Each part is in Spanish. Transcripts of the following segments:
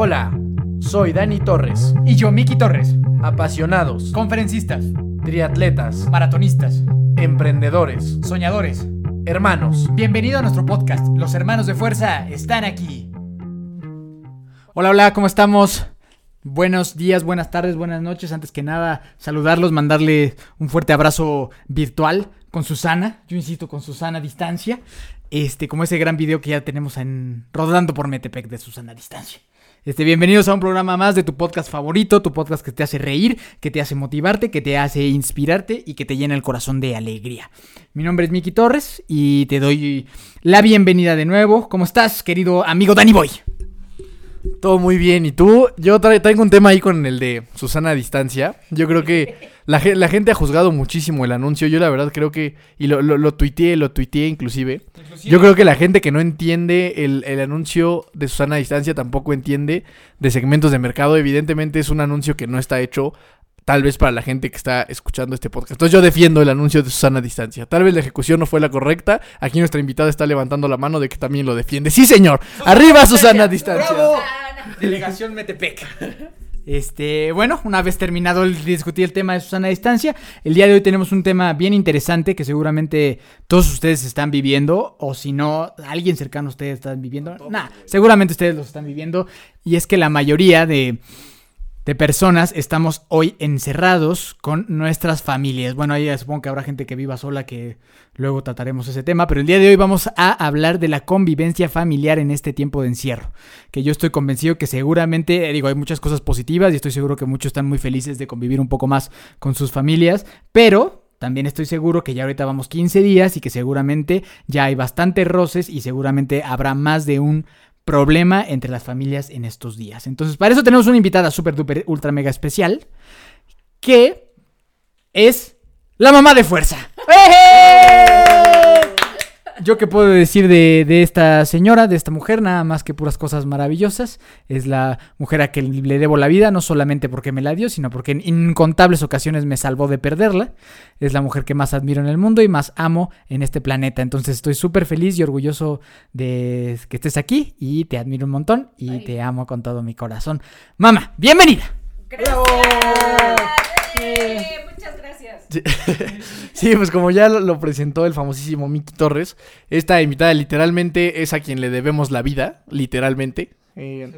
Hola, soy Dani Torres. Y yo, Miki Torres. Apasionados, Conferencistas, triatletas, maratonistas, emprendedores, soñadores. hermanos. Bienvenido a nuestro podcast. Los hermanos de fuerza están aquí. Hola, hola, ¿cómo estamos? Buenos días, buenas tardes, buenas noches. Antes que nada, saludarlos, mandarle un fuerte abrazo virtual con Susana. Yo insisto, con Susana a distancia. Este, como ese gran video que ya tenemos en rodando por Metepec de Susana a distancia. Este, bienvenidos a un programa más de tu podcast favorito, tu podcast que te hace reír, que te hace motivarte, que te hace inspirarte y que te llena el corazón de alegría. Mi nombre es Miki Torres y te doy la bienvenida de nuevo. ¿Cómo estás, querido amigo Danny Boy? Todo muy bien. ¿Y tú? Yo tra- traigo un tema ahí con el de Susana a distancia. Yo creo que la, ge- la gente ha juzgado muchísimo el anuncio. Yo la verdad creo que... Y lo, lo, lo tuiteé, lo tuiteé inclusive. Yo creo que la gente que no entiende el, el anuncio de Susana a distancia tampoco entiende de segmentos de mercado. Evidentemente es un anuncio que no está hecho tal vez para la gente que está escuchando este podcast. Entonces yo defiendo el anuncio de Susana a distancia. Tal vez la ejecución no fue la correcta. Aquí nuestra invitada está levantando la mano de que también lo defiende. Sí, señor. Arriba Susana a distancia. Delegación Metepec. Este, bueno, una vez terminado el discutir el tema de Susana a distancia, el día de hoy tenemos un tema bien interesante que seguramente todos ustedes están viviendo, o si no, alguien cercano a ustedes están viviendo. Nah, seguramente ustedes los están viviendo, y es que la mayoría de, de personas estamos hoy encerrados con nuestras familias. Bueno, ahí supongo que habrá gente que viva sola que luego trataremos ese tema, pero el día de hoy vamos a hablar de la convivencia familiar en este tiempo de encierro, que yo estoy convencido que seguramente, eh, digo, hay muchas cosas positivas y estoy seguro que muchos están muy felices de convivir un poco más con sus familias, pero también estoy seguro que ya ahorita vamos 15 días y que seguramente ya hay bastantes roces y seguramente habrá más de un problema entre las familias en estos días. Entonces, para eso tenemos una invitada súper, duper, ultra, mega especial, que es la mamá de fuerza. Yo qué puedo decir de, de esta señora, de esta mujer, nada más que puras cosas maravillosas. Es la mujer a que le debo la vida, no solamente porque me la dio, sino porque en incontables ocasiones me salvó de perderla. Es la mujer que más admiro en el mundo y más amo en este planeta. Entonces estoy súper feliz y orgulloso de que estés aquí y te admiro un montón y Ay. te amo con todo mi corazón. Mamá, bienvenida. Gracias. Eh, muchas gracias. Sí, Sí, pues como ya lo, presentó el famosísimo Miki Torres, esta invitada literalmente es a quien le debemos la vida, literalmente. Eh,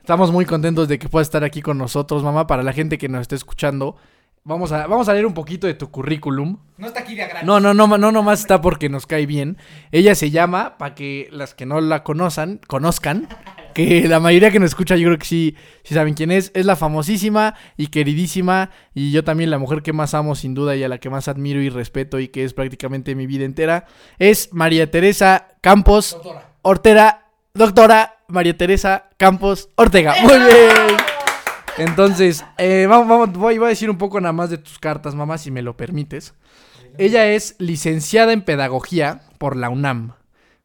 estamos muy contentos de que pueda estar aquí con nosotros, mamá. Para la gente que nos esté escuchando, vamos a, vamos a leer un poquito de tu currículum. No está aquí de gratis. No, no, no, no nomás está porque nos cae bien. Ella se llama, para que las que no la conozcan, conozcan, que la mayoría que nos escucha yo creo que sí, sí saben quién es. Es la famosísima y queridísima y yo también la mujer que más amo sin duda y a la que más admiro y respeto y que es prácticamente mi vida entera. Es María Teresa Campos Doctora. Ortega, doctora María Teresa Campos Ortega. Muy bien. Entonces, eh, vamos, vamos, voy, voy a decir un poco nada más de tus cartas, mamá, si me lo permites. Ella es licenciada en pedagogía por la UNAM.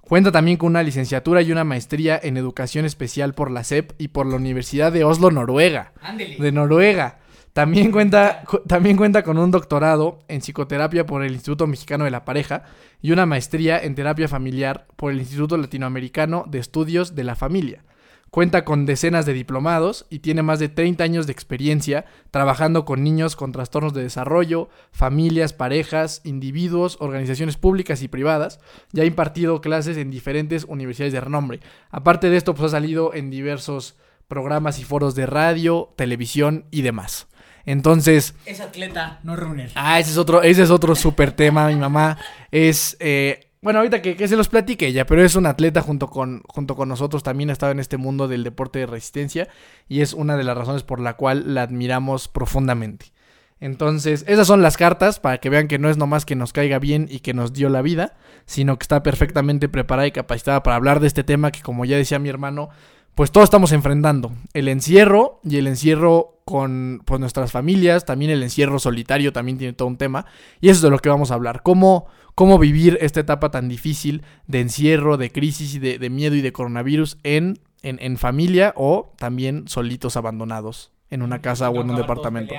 Cuenta también con una licenciatura y una maestría en educación especial por la SEP y por la Universidad de Oslo, Noruega. Ándele. De Noruega. También cuenta, cu- también cuenta con un doctorado en psicoterapia por el Instituto Mexicano de la Pareja y una maestría en terapia familiar por el Instituto Latinoamericano de Estudios de la Familia. Cuenta con decenas de diplomados y tiene más de 30 años de experiencia trabajando con niños con trastornos de desarrollo, familias, parejas, individuos, organizaciones públicas y privadas. Ya ha impartido clases en diferentes universidades de renombre. Aparte de esto, pues ha salido en diversos programas y foros de radio, televisión y demás. Entonces, Es atleta, no runner. Ah, ese es otro, ese es otro súper tema. Mi mamá es, eh, bueno, ahorita que, se los platique ella, pero es una atleta junto con, junto con nosotros. También ha estado en este mundo del deporte de resistencia y es una de las razones por la cual la admiramos profundamente. Entonces, esas son las cartas para que vean que no es nomás que nos caiga bien y que nos dio la vida, sino que está perfectamente preparada y capacitada para hablar de este tema que, como ya decía mi hermano, pues todos estamos enfrentando. El encierro y el encierro con pues, nuestras familias, también el encierro solitario también tiene todo un tema. Y eso es de lo que vamos a hablar. Cómo, cómo vivir esta etapa tan difícil de encierro, de crisis y de, de miedo y de coronavirus en, en, en familia o también solitos abandonados en una casa o en un departamento.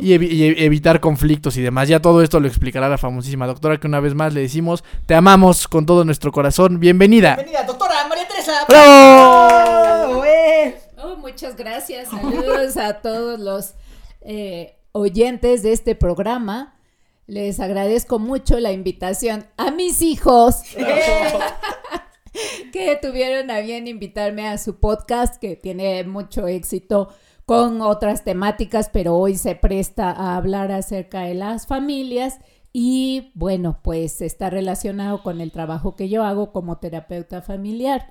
Y, evi- y ev- evitar conflictos y demás. Ya todo esto lo explicará la famosísima doctora que una vez más le decimos, te amamos con todo nuestro corazón. Bienvenida. Bienvenida, doctora María Teresa. ¡Bravo! ¡Eh! Oh, muchas muchas gracias. Saludos a todos los eh, oyentes de este programa. Les agradezco mucho la invitación a mis hijos que tuvieron a bien invitarme a su podcast que tiene mucho éxito con otras temáticas, pero hoy se presta a hablar acerca de las familias y bueno, pues está relacionado con el trabajo que yo hago como terapeuta familiar.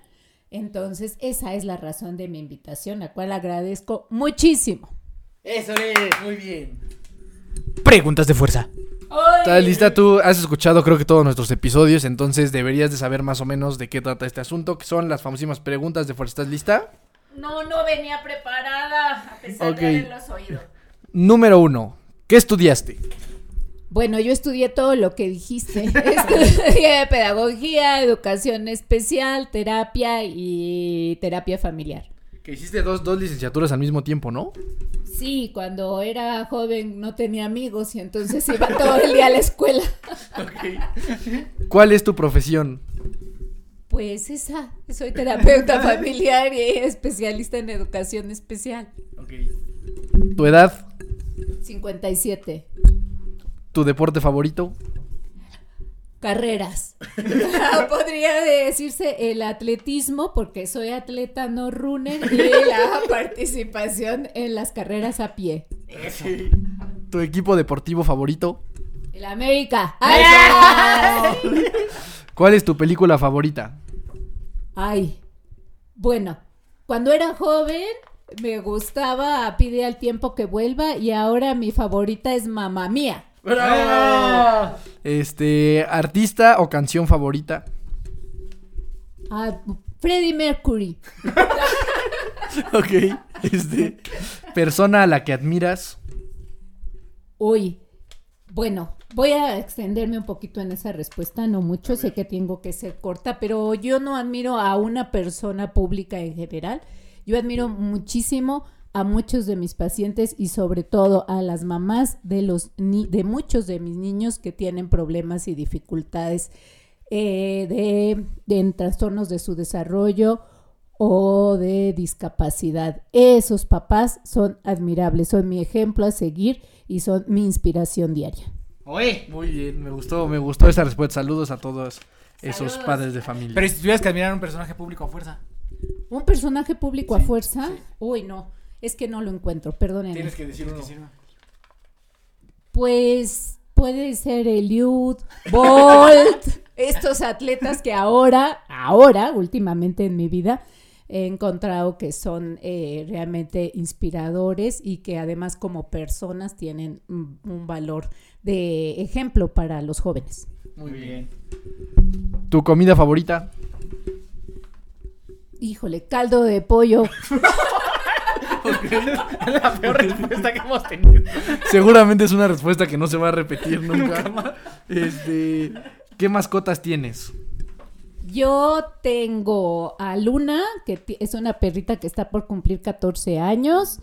Entonces, esa es la razón de mi invitación, la cual agradezco muchísimo. Eso es, muy bien. Preguntas de fuerza. ¿Estás lista? Tú has escuchado creo que todos nuestros episodios, entonces deberías de saber más o menos de qué trata este asunto, que son las famosísimas preguntas de fuerza. ¿Estás lista? No, no venía preparada, a pesar de haberlos oído. Número uno, ¿qué estudiaste? Bueno, yo estudié todo lo que dijiste. Estudié pedagogía, educación especial, terapia y terapia familiar. Que hiciste dos, dos licenciaturas al mismo tiempo, ¿no? Sí, cuando era joven no tenía amigos y entonces iba todo el día a la escuela. ¿Cuál es tu profesión? Pues esa, soy terapeuta familiar y especialista en educación especial. ¿Tu edad? 57. ¿Tu deporte favorito? Carreras. Podría decirse el atletismo porque soy atleta no runner y la participación en las carreras a pie. ¿Tu equipo deportivo favorito? El América. ¡Ay! ¿Cuál es tu película favorita? Ay, bueno, cuando era joven me gustaba Pide al tiempo que vuelva y ahora mi favorita es Mamá Mía. Este, artista o canción favorita? Ah, Freddie Mercury. Ok. Este, persona a la que admiras. Uy, bueno, voy a extenderme un poquito en esa respuesta, no mucho, sé que tengo que ser corta, pero yo no admiro a una persona pública en general, yo admiro muchísimo a muchos de mis pacientes y sobre todo a las mamás de los ni- de muchos de mis niños que tienen problemas y dificultades eh, de, de en trastornos de su desarrollo o de discapacidad. Esos papás son admirables, son mi ejemplo a seguir y son mi inspiración diaria. Oye. Muy bien, me gustó, me gustó esa respuesta. Saludos a todos esos Saludos. padres de familia. Pero si tuvieras que admirar a un personaje público a fuerza. ¿Un personaje público a fuerza? Uy, no, es que no lo encuentro, perdónenme. Tienes que decir uno. Pues puede ser Eliud, Bolt, estos atletas que ahora, ahora, últimamente en mi vida, he encontrado que son eh, realmente inspiradores y que además como personas tienen un, un valor de ejemplo para los jóvenes. Muy bien. ¿Tu comida favorita? Híjole, caldo de pollo. La peor respuesta que hemos tenido. Seguramente es una respuesta que no se va a repetir nunca. Este, ¿qué mascotas tienes? Yo tengo a Luna, que es una perrita que está por cumplir 14 años.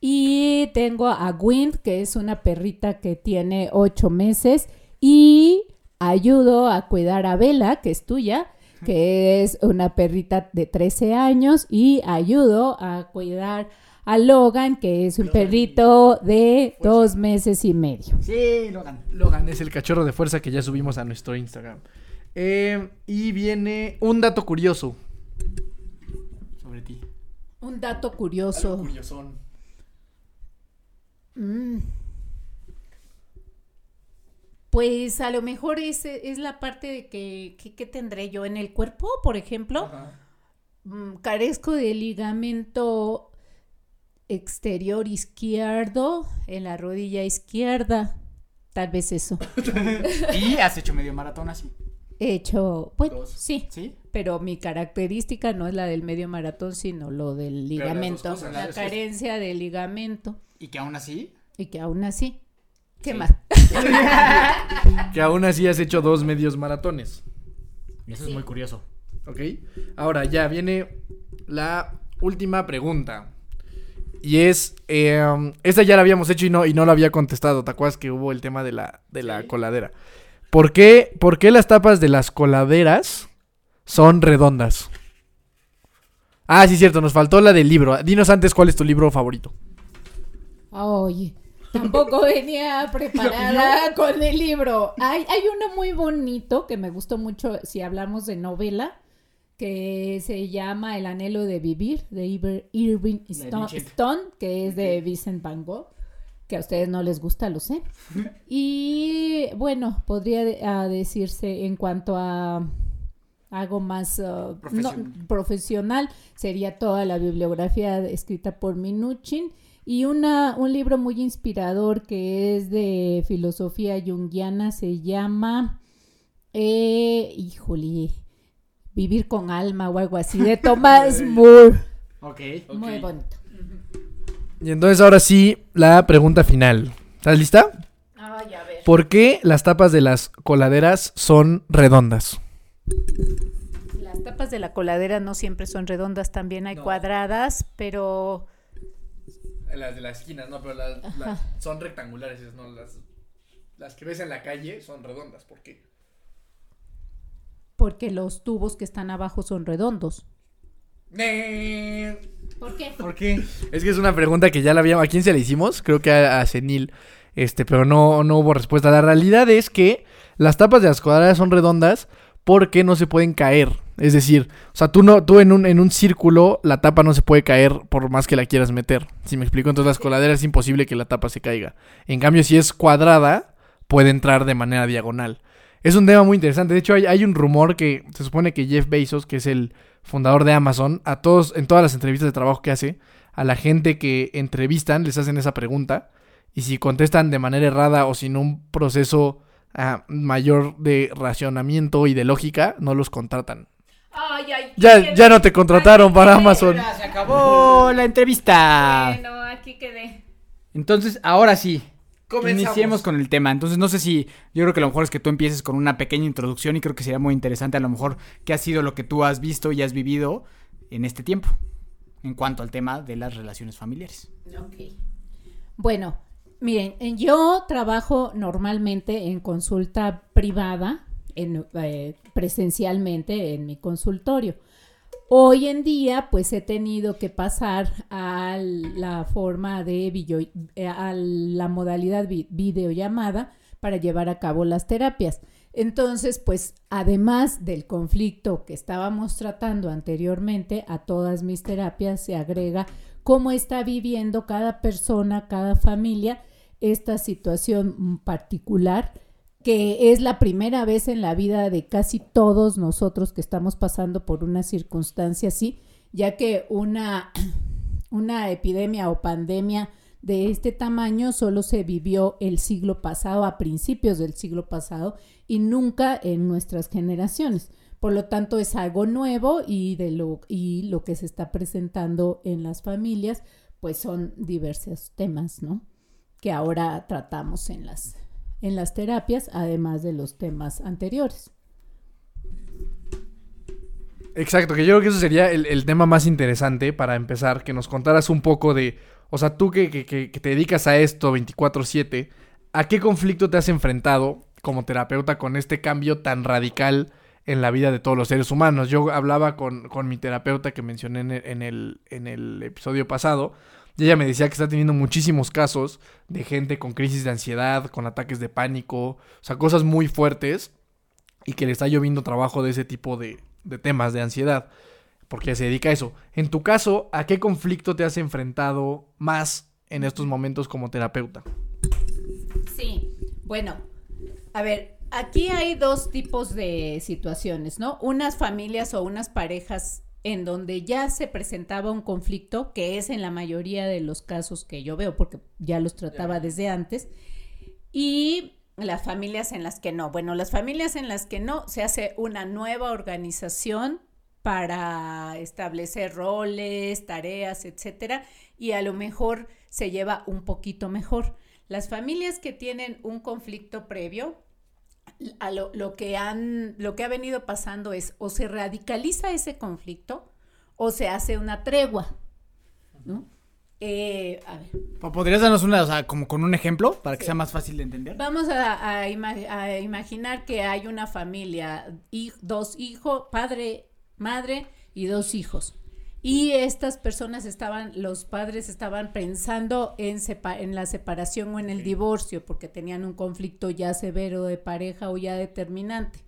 Y tengo a Wind, que es una perrita que tiene 8 meses. Y ayudo a cuidar a Bella, que es tuya, que es una perrita de 13 años. Y ayudo a cuidar a Logan, que es un perrito de 2 meses y medio. Sí, Logan. Logan es el cachorro de fuerza que ya subimos a nuestro Instagram. Eh, y viene un dato curioso. Sobre ti. Un dato curioso. curiosón. Mm. Pues a lo mejor es, es la parte de que, que, ¿qué tendré yo en el cuerpo, por ejemplo. Mm, carezco de ligamento exterior izquierdo en la rodilla izquierda. Tal vez eso. Y has hecho medio maratón así. He hecho, bueno, Dos. sí, ¿Sí? pero mi característica no es la del medio maratón, sino lo del ligamento, cosas, la carencia de ligamento Y que aún así. y que aún así, ¿qué Sí. más? Que aún así has hecho dos medios maratones. Eso Sí. es muy curioso. ¿Ok? Ahora ya viene la última pregunta. Y es, eh, um, esta ya la habíamos hecho y no, y no la había contestado. ¿Te acuerdas que hubo el tema de la, de la coladera? ¿Por qué, ¿Por qué las tapas de las coladeras son redondas? Ah, sí, cierto, nos faltó la del libro. Dinos antes cuál es tu libro favorito. Oye, tampoco venía preparada con el libro. Hay, hay uno muy bonito que me gustó mucho si hablamos de novela, que se llama El anhelo de vivir, de Iber- Irving Stone, que es de Vincent Van Gogh, que a ustedes no les gusta, lo sé. Y bueno, podría de- decirse en cuanto a algo más no- Profesional. profesional, sería toda la bibliografía escrita por Minuchin y una, un libro muy inspirador que es de filosofía junguiana, se llama, eh, híjole, Vivir con alma o algo así, de Thomas Moore. Ok. Muy bonito. Y entonces ahora sí, la pregunta final. ¿Estás lista? Ay, a ver. ¿Por qué las tapas de las coladeras son redondas? Las tapas de la coladera no siempre son redondas, también hay cuadradas, pero Las de las esquinas, no, pero las, las- son rectangulares, no las, las que ves en la calle son redondas. ¿Por qué? Porque los tubos que están abajo son redondos. ¿Por qué? ¿Por qué? Es que es una pregunta que ya la habíamos. ¿A quién se la hicimos? Creo que a, a Senil. Este, pero no, no hubo respuesta. La realidad es que las tapas de las cuadradas son redondas porque no se pueden caer. Es decir, o sea, tú no, tú en un, en un círculo, la tapa no se puede caer por más que la quieras meter. Si me explico, entonces las coladeras es imposible que la tapa se caiga. En cambio, si es cuadrada, puede entrar de manera diagonal. Es un tema muy interesante. De hecho, hay, hay un rumor que se supone que Jeff Bezos, que es el fundador de Amazon, a todos, en todas las entrevistas de trabajo que hace, a la gente que entrevistan les hacen esa pregunta. Y si contestan de manera errada o sin un proceso ah, mayor de racionamiento y de lógica, no los contratan. Ay, ay, Ya, ya no te contrataron para Amazon. Se acabó la entrevista. Bueno, aquí quedé. Entonces, ahora sí. Comenzamos. Iniciemos con el tema. Entonces, no sé si. Yo creo que lo mejor es que tú empieces con una pequeña introducción y creo que sería muy interesante, a lo mejor, qué ha sido lo que tú has visto y has vivido en este tiempo. En cuanto al tema de las relaciones familiares. Ok. Bueno, miren, eh, yo trabajo normalmente en consulta privada, en, eh, presencialmente en mi consultorio. Hoy en día, pues he tenido que pasar a la forma de video, eh, a la modalidad vi- videollamada para llevar a cabo las terapias. Entonces, pues además del conflicto que estábamos tratando anteriormente, a todas mis terapias se agrega cómo está viviendo cada persona, cada familia, esta situación particular que es la primera vez en la vida de casi todos nosotros que estamos pasando por una circunstancia así, ya que una, una epidemia o pandemia de este tamaño solo se vivió el siglo pasado, a principios del siglo pasado, y nunca en nuestras generaciones. Por lo tanto, es algo nuevo y, de lo, y lo que se está presentando en las familias, pues son diversos temas, ¿no? Que ahora tratamos en las, en las terapias, además de los temas anteriores. Exacto, que yo creo que eso sería el, el tema más interesante para empezar, que nos contaras un poco de, o sea, tú que, que- que- te dedicas a esto 24/7, ¿a qué conflicto te has enfrentado como terapeuta con este cambio tan radical en la vida de todos los seres humanos? Yo hablaba con, con mi terapeuta que mencioné en, el, en el episodio pasado, y ella me decía que está teniendo muchísimos casos de gente con crisis de ansiedad, con ataques de pánico, o sea, cosas muy fuertes y que le está lloviendo trabajo de ese tipo de, de temas de ansiedad, porque se dedica a eso. En tu caso, ¿a qué conflicto te has enfrentado más en estos momentos como terapeuta? Sí, bueno, a ver, aquí hay dos tipos de situaciones, ¿no? Unas familias o unas parejas en donde ya se presentaba un conflicto, que es en la mayoría de los casos que yo veo, porque ya los trataba desde antes, y las familias en las que no. Bueno, las familias en las que no, se hace una nueva organización para establecer roles, tareas, etcétera, y a lo mejor se lleva un poquito mejor. Las familias que tienen un conflicto previo, a lo, lo que han, lo que ha venido pasando es o se radicaliza ese conflicto o se hace una tregua, ¿no? Eh, a ver, ¿Podrías darnos una, o sea, como con un ejemplo para que Sí. sea más fácil de entender? Vamos a, a ima- a imaginar que hay una familia, hij- dos hijos, padre, madre y dos hijos. Y estas personas estaban, los padres estaban pensando en, en la separación o en el divorcio porque tenían un conflicto ya severo de pareja o ya determinante.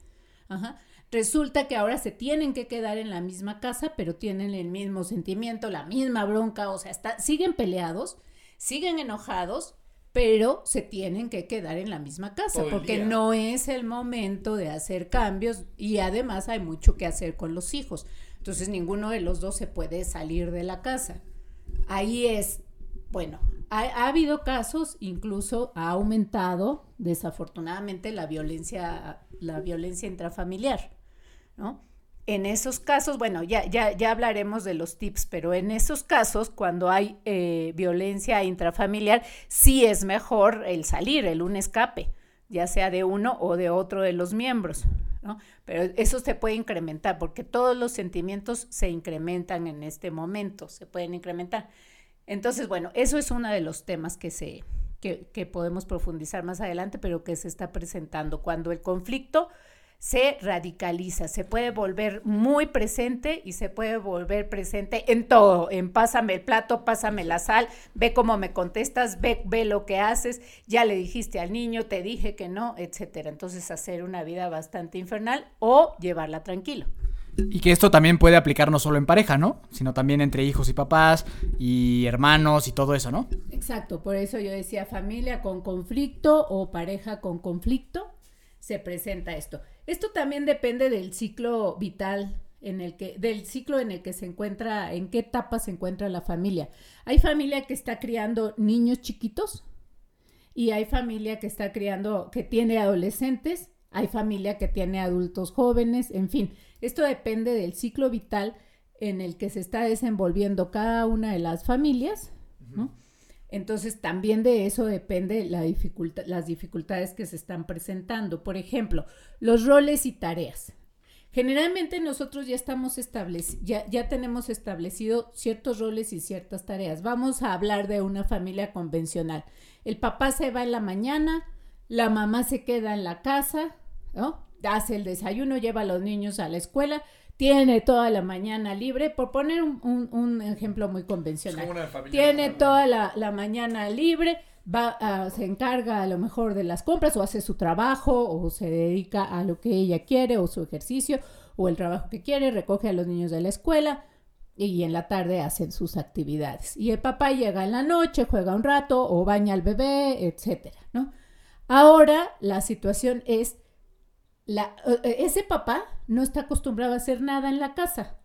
Ajá. Resulta que ahora se tienen que quedar en la misma casa, pero tienen el mismo sentimiento, la misma bronca, o sea, está, siguen peleados, siguen enojados, pero se tienen que quedar en la misma casa porque no es el momento de hacer cambios y además hay mucho que hacer con los hijos. Entonces ninguno de los dos se puede salir de la casa. Ahí es, bueno, ha, habido casos, incluso ha aumentado desafortunadamente la violencia, la violencia intrafamiliar, ¿no? En esos casos, bueno, ya, ya, ya hablaremos de los tips, pero en esos casos, cuando hay eh, violencia intrafamiliar, sí es mejor el salir, el un escape, ya sea de uno o de otro de los miembros. Pero eso se puede incrementar porque todos los sentimientos se incrementan en este momento, se pueden incrementar. Entonces, bueno, eso es uno de los temas que se que, que podemos profundizar más adelante, pero que se está presentando cuando el conflicto se radicaliza, se puede volver muy presente y se puede volver presente en todo, en pásame el plato, pásame la sal, ve cómo me contestas, ve, ve lo que haces, ya le dijiste al niño, te dije que no, etcétera. Entonces hacer una vida bastante infernal o llevarla tranquilo. Y que esto también puede aplicar no solo en pareja, ¿no? Sino también entre hijos y papás y hermanos y todo eso, ¿no? Exacto, por eso yo decía familia con conflicto o pareja con conflicto, se presenta esto. Esto también depende del ciclo vital en el que, del ciclo en el que se encuentra, en qué etapa se encuentra la familia. Hay familia que está criando niños chiquitos y hay familia que está criando, que tiene adolescentes, hay familia que tiene adultos jóvenes, en fin, esto depende del ciclo vital en el que se está desenvolviendo cada una de las familias, ¿no? Entonces, también de eso depende las dificultades que se están presentando. Por ejemplo, los roles y tareas. Generalmente nosotros ya estamos establecidos, ya tenemos establecido ciertos roles y ciertas tareas. Vamos a hablar de una familia convencional. El papá se va en la mañana, la mamá se queda en la casa, ¿no? Hace el desayuno, lleva a los niños a la escuela tiene toda la mañana libre, por poner un, ejemplo muy convencional. Tiene toda la, mañana libre, va se encarga a lo mejor de las compras o hace su trabajo o se dedica a lo que ella quiere o su ejercicio o el trabajo que quiere, recoge a los niños de la escuela y en la tarde hacen sus actividades. Y el papá llega en la noche, juega un rato o baña al bebé, etcétera, ¿no? Ahora la situación es la, e, ese papá no está acostumbrado a hacer nada en la casa.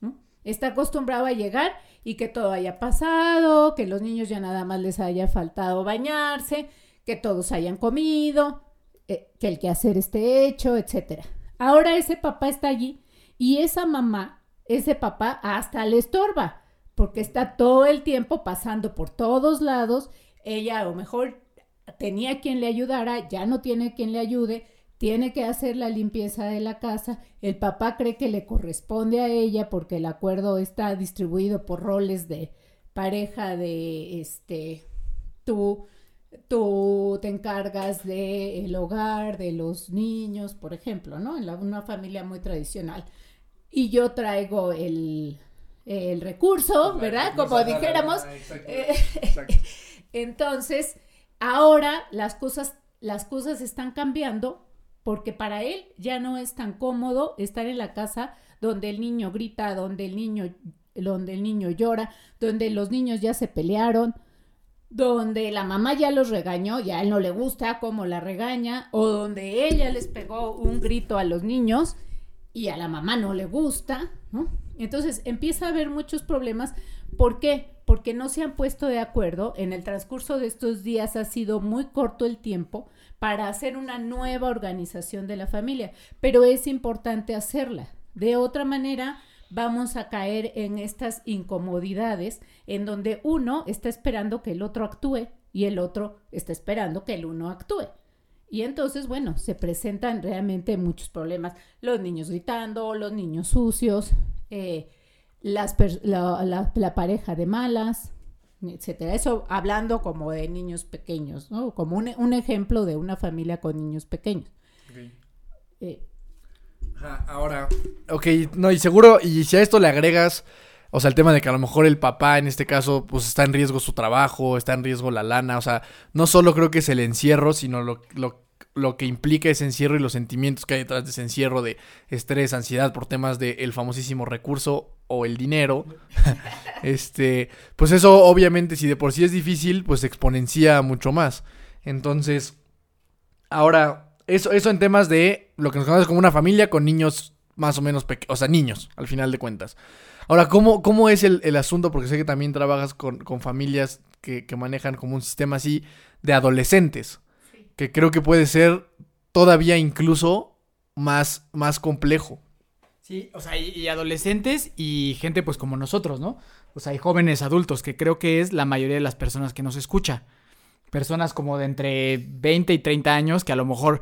¿no? Está acostumbrado a llegar y que todo haya pasado, que los niños ya nada más les haya faltado bañarse, que todos hayan comido, eh, que el quehacer esté hecho, etc. Ahora ese papá está allí y esa mamá, ese papá hasta le estorba, porque está todo el tiempo pasando por todos lados. Ella a lo mejor tenía quien le ayudara, ya no tiene quien le ayude tiene que hacer la limpieza de la casa, el papá cree que le corresponde a ella porque el acuerdo está distribuido por roles de pareja de este tú tú te encargas del hogar, de los niños, por ejemplo, ¿no? En una familia muy tradicional. Y yo traigo el, el recurso, ¿verdad? Como dijéramos. Eh, entonces, ahora las cosas, las cosas están cambiando porque para él ya no es tan cómodo estar en la casa donde el niño grita, donde el niño, donde el niño llora, donde los niños ya se pelearon, donde la mamá ya los regañó y a él no le gusta cómo la regaña, o donde ella les pegó un grito a los niños y a la mamá no le gusta, ¿no? Entonces empieza a haber muchos problemas. ¿Por qué? Porque no se han puesto de acuerdo. En el transcurso de estos días ha sido muy corto el tiempo para hacer una nueva organización de la familia, pero es importante hacerla. De otra manera, vamos a caer en estas incomodidades en donde uno está esperando que el otro actúe y el otro está esperando que el uno actúe. Y entonces, bueno, se presentan realmente muchos problemas. Los niños gritando, los niños sucios, eh, las la, pareja de malas, etcétera. Eso hablando como de niños pequeños, ¿no? Como un, ejemplo de una familia con niños pequeños. Eh, ahora, ok, no, y seguro, y si a esto le agregas, O sea, el tema de que a lo mejor el papá en este caso pues está en riesgo su trabajo, está en riesgo la lana, o sea, no solo creo que es el encierro, sino lo, lo, lo que implica ese encierro y los sentimientos que hay detrás de ese encierro de estrés, ansiedad por temas del el famosísimo recurso o el dinero. este, pues eso obviamente si de por sí es difícil, pues exponencia mucho más. Entonces, ahora, eso, eso en temas de lo que nos conocemos como una familia con niños más o menos pequeños, o sea, niños, al final de cuentas. Ahora, ¿cómo, cómo es el, el asunto? Porque sé que también trabajas con, con familias que, que, manejan como un sistema así de adolescentes. Que creo que puede ser todavía incluso más, más complejo. Sí, o sea, y, adolescentes y gente pues como nosotros, ¿no? O sea, hay jóvenes adultos, que creo que es la mayoría de las personas que nos escucha. Personas como de entre 20 y 30 años que a lo mejor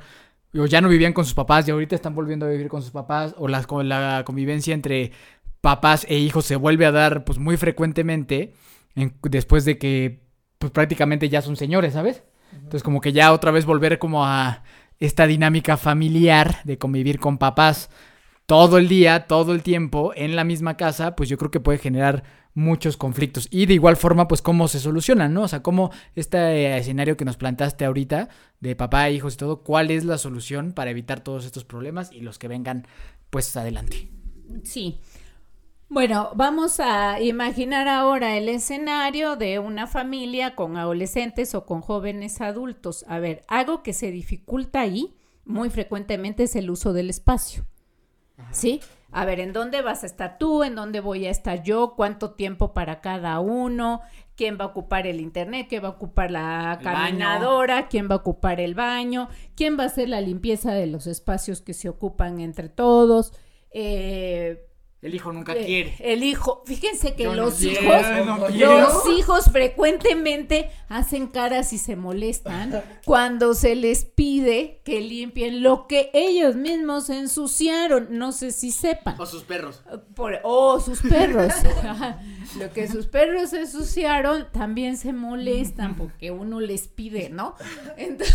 ya no vivían con sus papás y ahorita están volviendo a vivir con sus papás o la, la convivencia entre papás e hijos se vuelve a dar pues muy frecuentemente en, después de que pues prácticamente ya son señores, ¿sabes? Entonces como que ya otra vez volver como a esta dinámica familiar de convivir con papás todo el día, todo el tiempo en la misma casa, pues yo creo que puede generar muchos conflictos. Y de igual forma, pues cómo se solucionan, ¿no? O sea, cómo este escenario que nos plantaste ahorita de papá, hijos y todo, ¿cuál es la solución para evitar todos estos problemas y los que vengan, pues adelante? Sí. Bueno, vamos a imaginar ahora el escenario de una familia con adolescentes o con jóvenes adultos. A ver, algo que se dificulta ahí muy frecuentemente es el uso del espacio. Ajá. ¿Sí? A ver, ¿en dónde vas a estar tú? ¿En dónde voy a estar yo? ¿Cuánto tiempo para cada uno? ¿Quién va a ocupar el internet? ¿Quién va a ocupar la caminadora? ¿Quién va a ocupar el baño? ¿Quién va a hacer la limpieza de los espacios que se ocupan entre todos? Eh, el hijo nunca eh, quiere. El hijo, fíjense que Yo los no hijos, quiero, no quiero. los hijos frecuentemente hacen caras y se molestan cuando se les pide que limpien lo que ellos mismos ensuciaron. No sé si sepan. O sus perros. Por, o sus perros. lo que sus perros ensuciaron también se molestan porque uno les pide, ¿no? Entonces,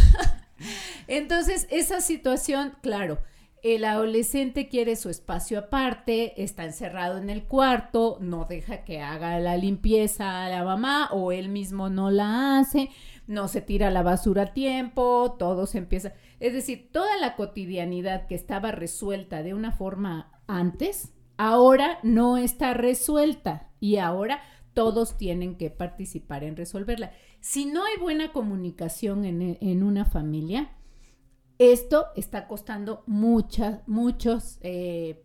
entonces esa situación, claro el adolescente quiere su espacio aparte, está encerrado en el cuarto, no deja que haga la limpieza a la mamá o él mismo no la hace, no se tira la basura a tiempo, todo se empieza. Es decir, toda la cotidianidad que estaba resuelta de una forma antes, ahora no está resuelta y ahora todos tienen que participar en resolverla. Si no hay buena comunicación en, en una familia, esto está costando muchas, muchos, eh,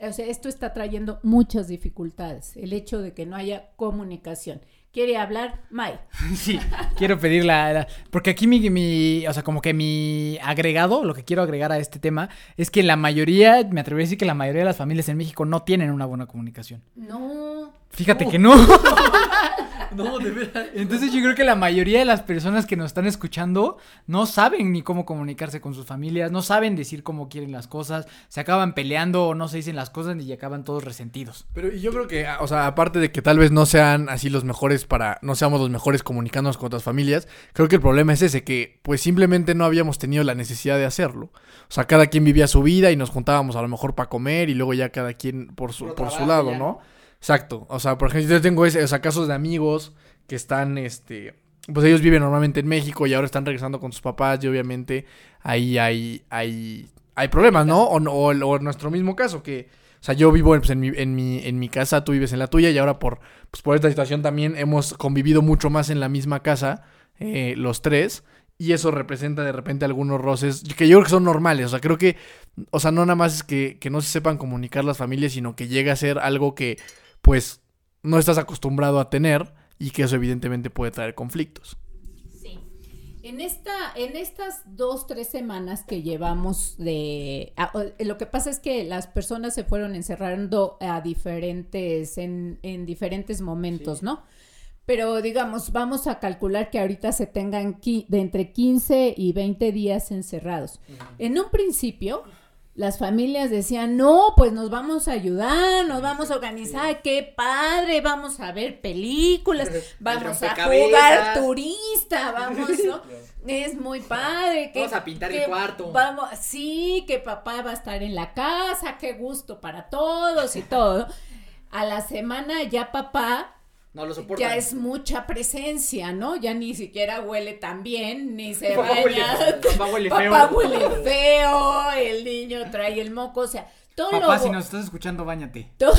o sea, esto está trayendo muchas dificultades, el hecho de que no haya comunicación. ¿Quiere hablar, May? Sí, quiero pedir la, la, Porque aquí mi, mi, o sea, como que mi agregado, lo que quiero agregar a este tema, es que la mayoría, me atrevería a decir que la mayoría de las familias en México no tienen una buena comunicación. No. Fíjate que no. No, de verdad. Entonces yo creo que la mayoría de las personas que nos están escuchando no saben ni cómo comunicarse con sus familias, no saben decir cómo quieren las cosas, se acaban peleando o no se dicen las cosas y acaban todos resentidos. Pero yo creo que, o sea, aparte de que tal vez no sean así los mejores para, no seamos los mejores comunicándonos con otras familias, creo que el problema es ese, que pues simplemente no habíamos tenido la necesidad de hacerlo. O sea, cada quien vivía su vida y nos juntábamos a lo mejor para comer y luego ya cada quien por su, por, por su lado, ya. ¿no? Exacto. O sea, por ejemplo, yo tengo ese, o sea, casos de amigos que están, este, pues ellos viven normalmente en México y ahora están regresando con sus papás y obviamente ahí hay, hay, hay problemas, ¿no? O, o, o en nuestro mismo caso, que, o sea, yo vivo pues, en, mi, en, mi, en mi casa, tú vives en la tuya y ahora por, pues, por esta situación también hemos convivido mucho más en la misma casa, eh, los tres. Y eso representa de repente algunos roces que yo creo que son normales. O sea, creo que, o sea, no nada más es que, que no se sepan comunicar las familias, sino que llega a ser algo que pues no estás acostumbrado a tener y que eso evidentemente puede traer conflictos. Sí. En, esta, en estas dos, tres semanas que llevamos de... A, lo que pasa es que las personas se fueron encerrando a diferentes, en, en diferentes momentos, sí. ¿no? Pero digamos, vamos a calcular que ahorita se tengan de entre 15 y 20 días encerrados. Uh -huh. En un principio, las familias decían, no, pues nos vamos a ayudar, nos vamos a organizar, qué padre, vamos a ver películas, vamos a jugar turista, vamos, ¿no? Es muy padre. Que, vamos a pintar que, el cuarto. Vamos, sí, que papá va a estar en la casa, qué gusto para todos y todo. a la semana ya papá No lo soporto. ya es mucha presencia, ¿no? Ya ni siquiera huele tan bien, ni se Papá baña. huele- papá huele feo. Papá huele feo, el niño trae el moco, o sea, todo Papá, lo si nos estás escuchando, bañate. todo,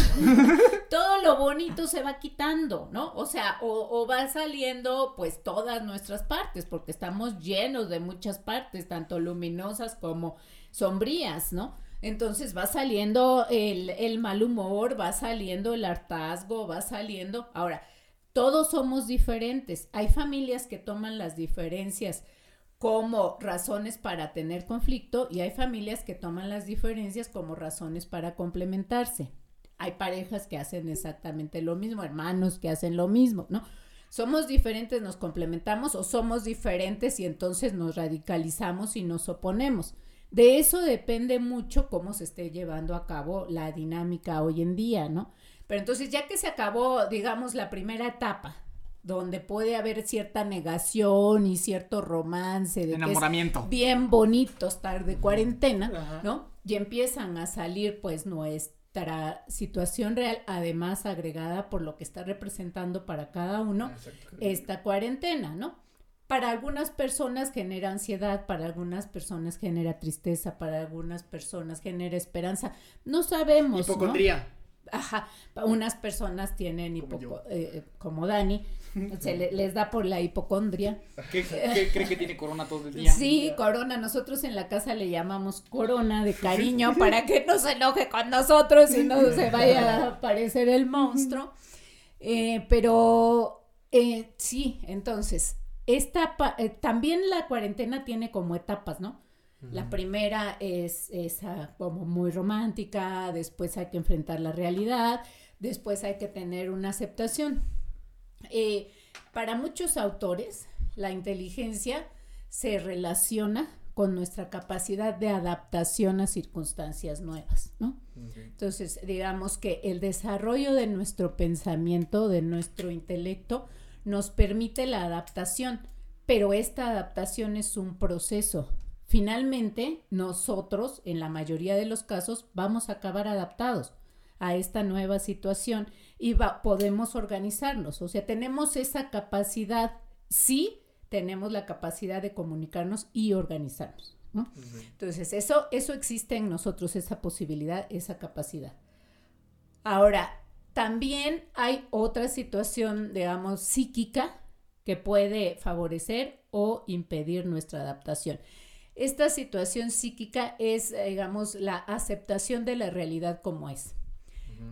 todo lo bonito se va quitando, ¿no? O sea, o, o va saliendo pues todas nuestras partes, porque estamos llenos de muchas partes, tanto luminosas como sombrías, ¿no? Entonces va saliendo el, el mal humor, va saliendo el hartazgo, va saliendo. Ahora, todos somos diferentes. Hay familias que toman las diferencias como razones para tener conflicto y hay familias que toman las diferencias como razones para complementarse. Hay parejas que hacen exactamente lo mismo, hermanos que hacen lo mismo, ¿no? Somos diferentes, nos complementamos o somos diferentes y entonces nos radicalizamos y nos oponemos. De eso depende mucho cómo se esté llevando a cabo la dinámica hoy en día, ¿no? Pero entonces ya que se acabó, digamos, la primera etapa, donde puede haber cierta negación y cierto romance, de que es Enamoramiento. bien bonito estar de cuarentena, Ajá. ¿no? Y empiezan a salir pues nuestra situación real, además agregada por lo que está representando para cada uno esta cuarentena, ¿no? Para algunas personas genera ansiedad, para algunas personas genera tristeza, para algunas personas genera esperanza. No sabemos, ¿no? Hipocondría. Ajá, pa- unas personas tienen Como eh, eh, como Dani, se le- les da por la hipocondria. ¿Qué, qué cree que tiene corona todo el día? Sí, corona, nosotros en la casa le llamamos corona de cariño para que no se enoje con nosotros y no se vaya a aparecer el monstruo. Eh, pero eh, sí, entonces, esta eh, también la cuarentena tiene como etapas, ¿no? La primera es esa como muy romántica, después hay que enfrentar la realidad, después hay que tener una aceptación. Eh, para muchos autores, la inteligencia se relaciona con nuestra capacidad de adaptación a circunstancias nuevas, ¿no? Entonces, digamos que el desarrollo de nuestro pensamiento, de nuestro intelecto, nos permite la adaptación, pero esta adaptación es un proceso. Finalmente, nosotros, en la mayoría de los casos, vamos a acabar adaptados a esta nueva situación y va- podemos organizarnos. O sea, tenemos esa capacidad, sí, tenemos la capacidad de comunicarnos y organizarnos. ¿no? Entonces, eso, eso existe en nosotros, esa posibilidad, esa capacidad. Ahora, también hay otra situación, digamos, psíquica que puede favorecer o impedir nuestra adaptación. Esta situación psíquica es, eh, digamos, la aceptación de la realidad como es.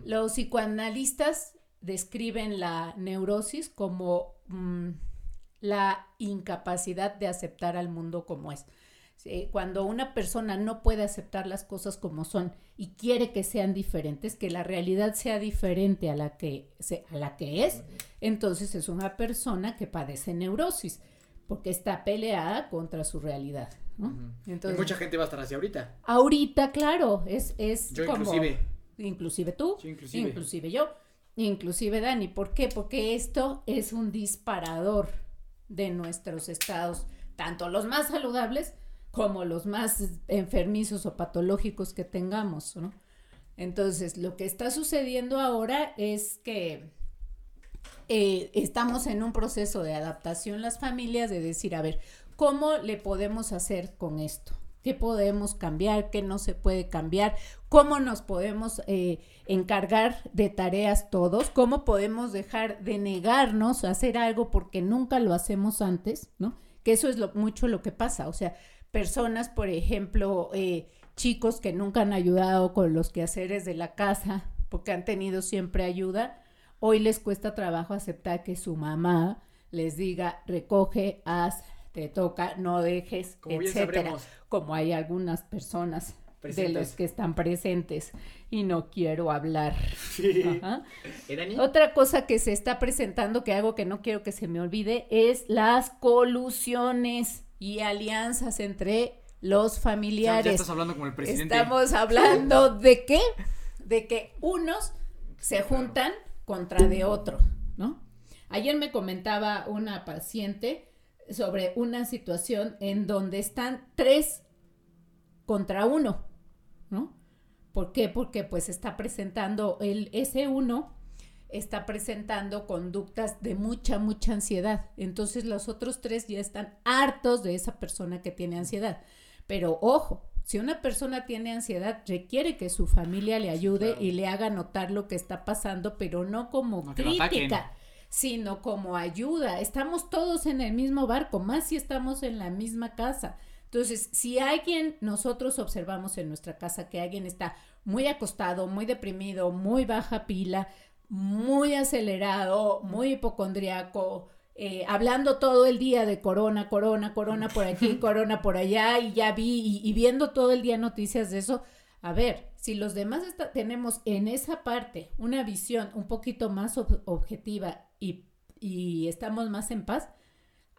Los psicoanalistas describen la neurosis como mm, la incapacidad de aceptar al mundo como es. Sí, Cuando una persona no puede aceptar las cosas como son y quiere que sean diferentes, que la realidad sea diferente a la que, se- a la que es, entonces es una persona que padece neurosis, porque está peleada contra su realidad. ¿no? Entonces, Mucha gente va a estar así ahorita. ahorita, claro, es, es Yo como... inclusive. Inclusive tú, Yo inclusive. inclusive yo, inclusive Dani. ¿Por qué? Porque esto es un disparador de nuestros estados, tanto los más saludables como los más enfermizos o patológicos que tengamos, ¿no? Entonces, lo que está sucediendo ahora es que eh, estamos en un proceso de adaptación las familias, de decir, a ver, ¿cómo le podemos hacer con esto? ¿Qué podemos cambiar? ¿Qué no se puede cambiar? ¿Cómo nos podemos eh, encargar de tareas todos? ¿Cómo podemos dejar de negarnos a hacer algo porque nunca lo hacemos antes? ¿No? Que eso es mucho lo que pasa. O sea, personas, por ejemplo, eh, chicos que nunca han ayudado con los quehaceres de la casa porque han tenido siempre ayuda, hoy les cuesta trabajo aceptar que su mamá les diga, recoge, haz, te toca, no dejes, Como etcétera. Como hay algunas personas de los que están presentes y no quiero hablar. Ajá. ¿Eh? Otra cosa que se está presentando, que algo que no quiero que se me olvide, es las colusiones y alianzas entre los familiares. ya estás hablando como el presidente. Estamos hablando de qué? De que unos se juntan contra de otro, ¿no? Ayer me comentaba una paciente sobre una situación en donde están tres contra uno, ¿no? ¿Por qué? Porque pues está presentando el S1 está presentando conductas de mucha, mucha ansiedad. Entonces los otros tres ya están hartos de esa persona que tiene ansiedad. Pero ojo, si una persona tiene ansiedad, requiere que su familia le ayude y le haga notar lo que está pasando, pero no como crítica, sino como ayuda. Estamos todos en el mismo barco, más si estamos en la misma casa. Entonces, si alguien, nosotros observamos en nuestra casa que alguien está muy acostado, muy deprimido, muy baja pila, muy acelerado, muy hipocondriaco, eh, hablando todo el día de corona, corona, corona por aquí, corona por allá, y ya vi, y, viendo todo el día noticias de eso. A ver, si los demás tenemos en esa parte una visión un poquito más objetiva y, y estamos más en paz,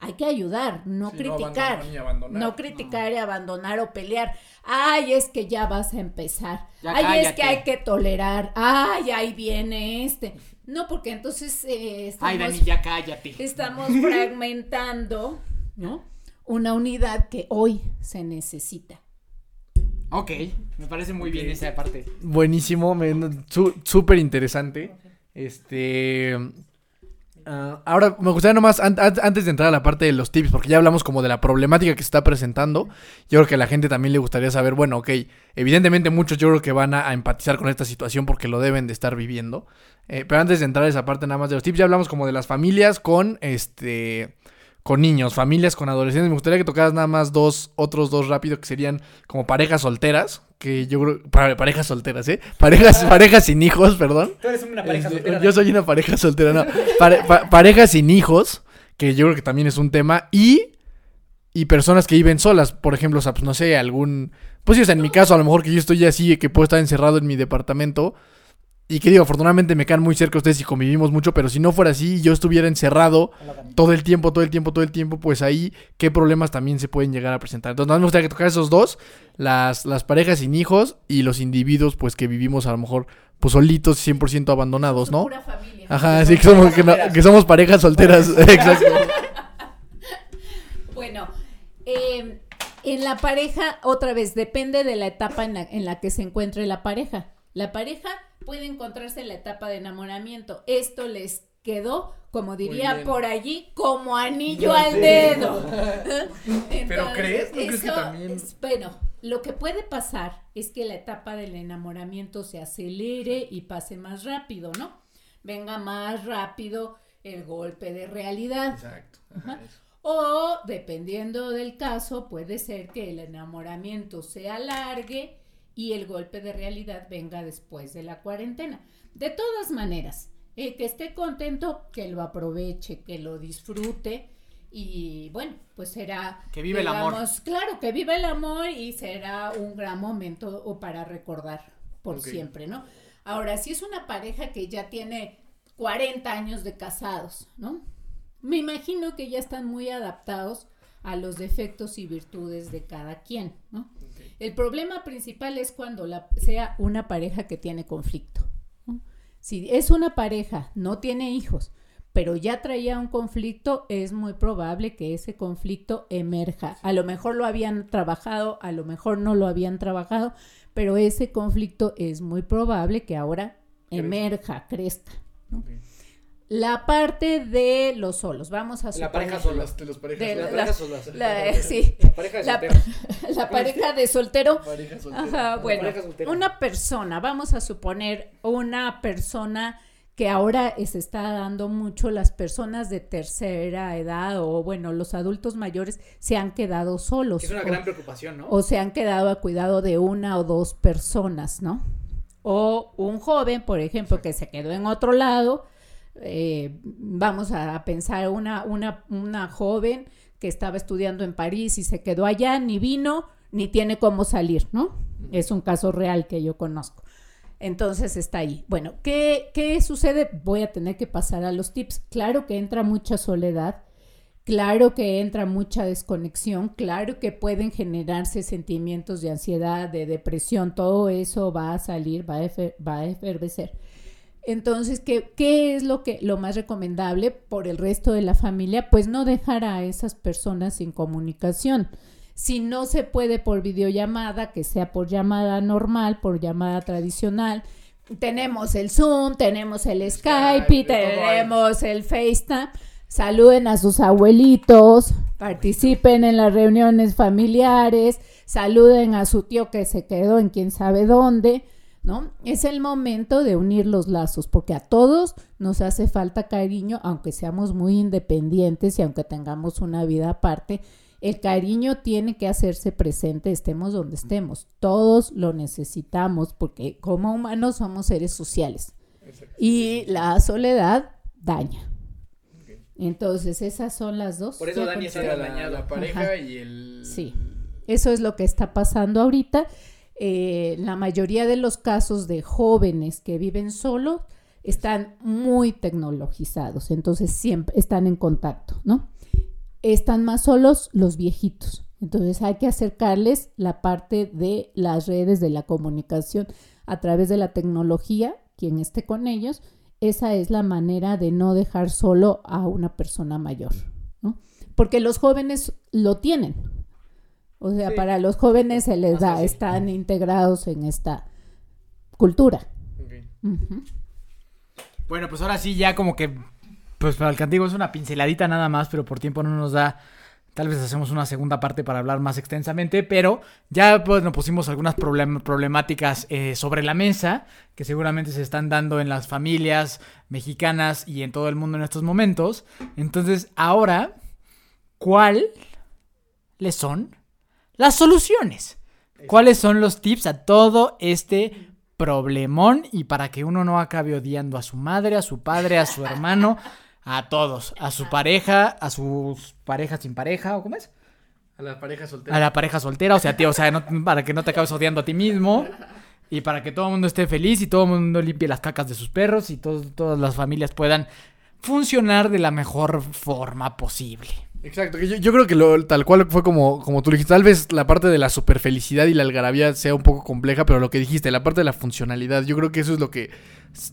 hay que ayudar, no criticar. No, criticar y abandonar o pelear. Ay, es que ya vas a empezar. Ay, es que hay que tolerar. Ay, ahí viene este. No, porque entonces eh, estamos, Ay, Dani, ya cállate. Estamos fragmentando, ¿no? Una unidad que hoy se necesita. Ok, me parece muy bien esa parte. Buenísimo, súper interesante. Este Ah, ahora, me gustaría nomás, antes de entrar a la parte de los tips, porque ya hablamos como de la problemática que se está presentando, yo creo que a la gente también le gustaría saber, bueno, ok, evidentemente muchos yo creo que van a, empatizar con esta situación porque lo deben de estar viviendo, eh, pero antes de entrar a esa parte nada más de los tips, ya hablamos como de las familias con, este, con niños, familias con adolescentes, me gustaría que tocaras nada más dos, otros dos rápido que serían como parejas solteras, que yo creo, parejas solteras, ¿eh? Parejas, parejas sin hijos, perdón. Tú eres una pareja este, soltera. Yo soy una pareja soltera, no. parejas sin hijos, que yo creo que también es un tema. Y, y personas que viven solas, por ejemplo, o sea, pues no sé, algún... Pues sí, o sea, en mi caso, a lo mejor que yo estoy así, que puedo estar encerrado en mi departamento y que digo, afortunadamente me quedan muy cerca ustedes y convivimos mucho, pero si no fuera así y yo estuviera encerrado todo el tiempo, todo el tiempo, todo el tiempo, pues ahí qué problemas también se pueden llegar a presentar. Entonces, me gustaría que tocar esos dos, las, las parejas sin hijos y los individuos pues que vivimos a lo mejor pues solitos, 100% abandonados, ¿no? Pura familia. Ajá, sí, que somos, que, somos parejas solteras. Exacto. bueno, em, en la pareja, otra vez, depende de la etapa en la, en la que se encuentre la pareja. La pareja puede encontrarse en la etapa de enamoramiento. Esto les quedó, como diría por allí, como anillo al dedo. ¿Pero crees? crees que también...? bueno, lo que puede pasar es que la etapa del enamoramiento se acelere y pase más rápido, ¿no? Venga más rápido el golpe de realidad. Exacto. O, dependiendo del caso, puede ser que el enamoramiento se alargue y el golpe de realidad venga después de la cuarentena. De todas maneras, el que esté contento, que lo aproveche, que lo disfrute y bueno, pues será... Que vive el amor. Claro, que vive el amor y será un gran momento o para recordar por siempre, ¿no? Ahora, si es una pareja que ya tiene 40 años de casados, ¿no? Me imagino que ya están muy adaptados a los defectos y virtudes de cada quien, ¿no? El problema principal es cuando la, sea una pareja que tiene conflicto. Si es una pareja, no tiene hijos, pero ya traía un conflicto, es muy probable que ese conflicto emerja. A lo mejor lo habían trabajado, a lo mejor no lo habían trabajado, pero ese conflicto es muy probable que ahora emerja, crezca. La parte de los solos, vamos a La pareja solas, de los parejas, la, pareja solas. sí. La pareja de soltero. La, pareja de soltero. Pareja soltero. Ajá, bueno, una persona, vamos a suponer una persona que ahora se está dando mucho, las personas de tercera edad o bueno, los adultos mayores se han quedado solos. es una gran preocupación, ¿no? O se han quedado a cuidado de una o dos personas, ¿no? O un joven, por ejemplo, que se quedó en otro lado eh, vamos a pensar una, una, una joven que estaba estudiando en París y se quedó allá, ni vino, ni tiene cómo salir, ¿no? Es un caso real que yo conozco. Entonces está ahí. Bueno, ¿qué, ¿qué sucede? Voy a tener que pasar a los tips. Claro que entra mucha soledad, claro que entra mucha desconexión, claro que pueden generarse sentimientos de ansiedad, de depresión, todo eso va a salir, va a, va a efervecer. Entonces, ¿qué, ¿qué, es lo que lo más recomendable por el resto de la familia? Pues no dejar a esas personas sin comunicación. Si no se puede por videollamada, que sea por llamada normal, por llamada tradicional. Tenemos el Zoom, tenemos el Skype, y tenemos el FaceTime. Saluden a sus abuelitos, participen en las reuniones familiares, saluden a su tío que se quedó en quién sabe dónde, ¿no? Es el momento de unir los lazos, porque a todos nos hace falta cariño, aunque seamos muy independientes y aunque tengamos una vida aparte, el cariño tiene que hacerse presente, estemos donde estemos. Todos lo necesitamos porque como humanos somos seres sociales. Y la soledad daña. Entonces, esas son las dos. Por eso Dani se ha dañado la pareja y el... Sí, eso es lo que está pasando ahorita. Eh, la mayoría de los casos de jóvenes que viven solos están muy tecnologizados, entonces siempre están en contacto, ¿no? Están más solos los viejitos, entonces hay que acercarles la parte de las redes de la comunicación a través de la tecnología, quien esté con ellos, esa es la manera de no dejar solo a una persona mayor, ¿no? Porque los jóvenes lo tienen. O sea, para los jóvenes se les da, están integrados en esta cultura. Bueno, pues ahora sí, ya como que, pues para el cantigo es una pinceladita nada más, pero por tiempo no nos da. Tal vez hacemos una segunda parte para hablar más extensamente, pero ya pues, nos pusimos algunas problemáticas eh, sobre la mesa que seguramente se están dando en las familias mexicanas y en todo el mundo en estos momentos. Entonces, ahora, ¿cuáles son las soluciones? ¿Cuáles son los tips a todo este problemón y para que uno no acabe odiando a su madre, a su padre, a su hermano? A todos. A su pareja, a sus parejas sin pareja, ¿o cómo es? A la pareja soltera. A la pareja soltera, o sea, tío, o sea, para que no te acabes odiando a ti mismo. Y para que todo el mundo esté feliz y todo el mundo limpie las cacas de sus perros y todas las familias puedan funcionar de la mejor forma posible. Exacto, yo, yo creo que lo, tal cual fue como, como tú dijiste, tal vez la parte de la superfelicidad y la algarabía sea un poco compleja, pero lo que dijiste, la parte de la funcionalidad, yo creo que eso es lo que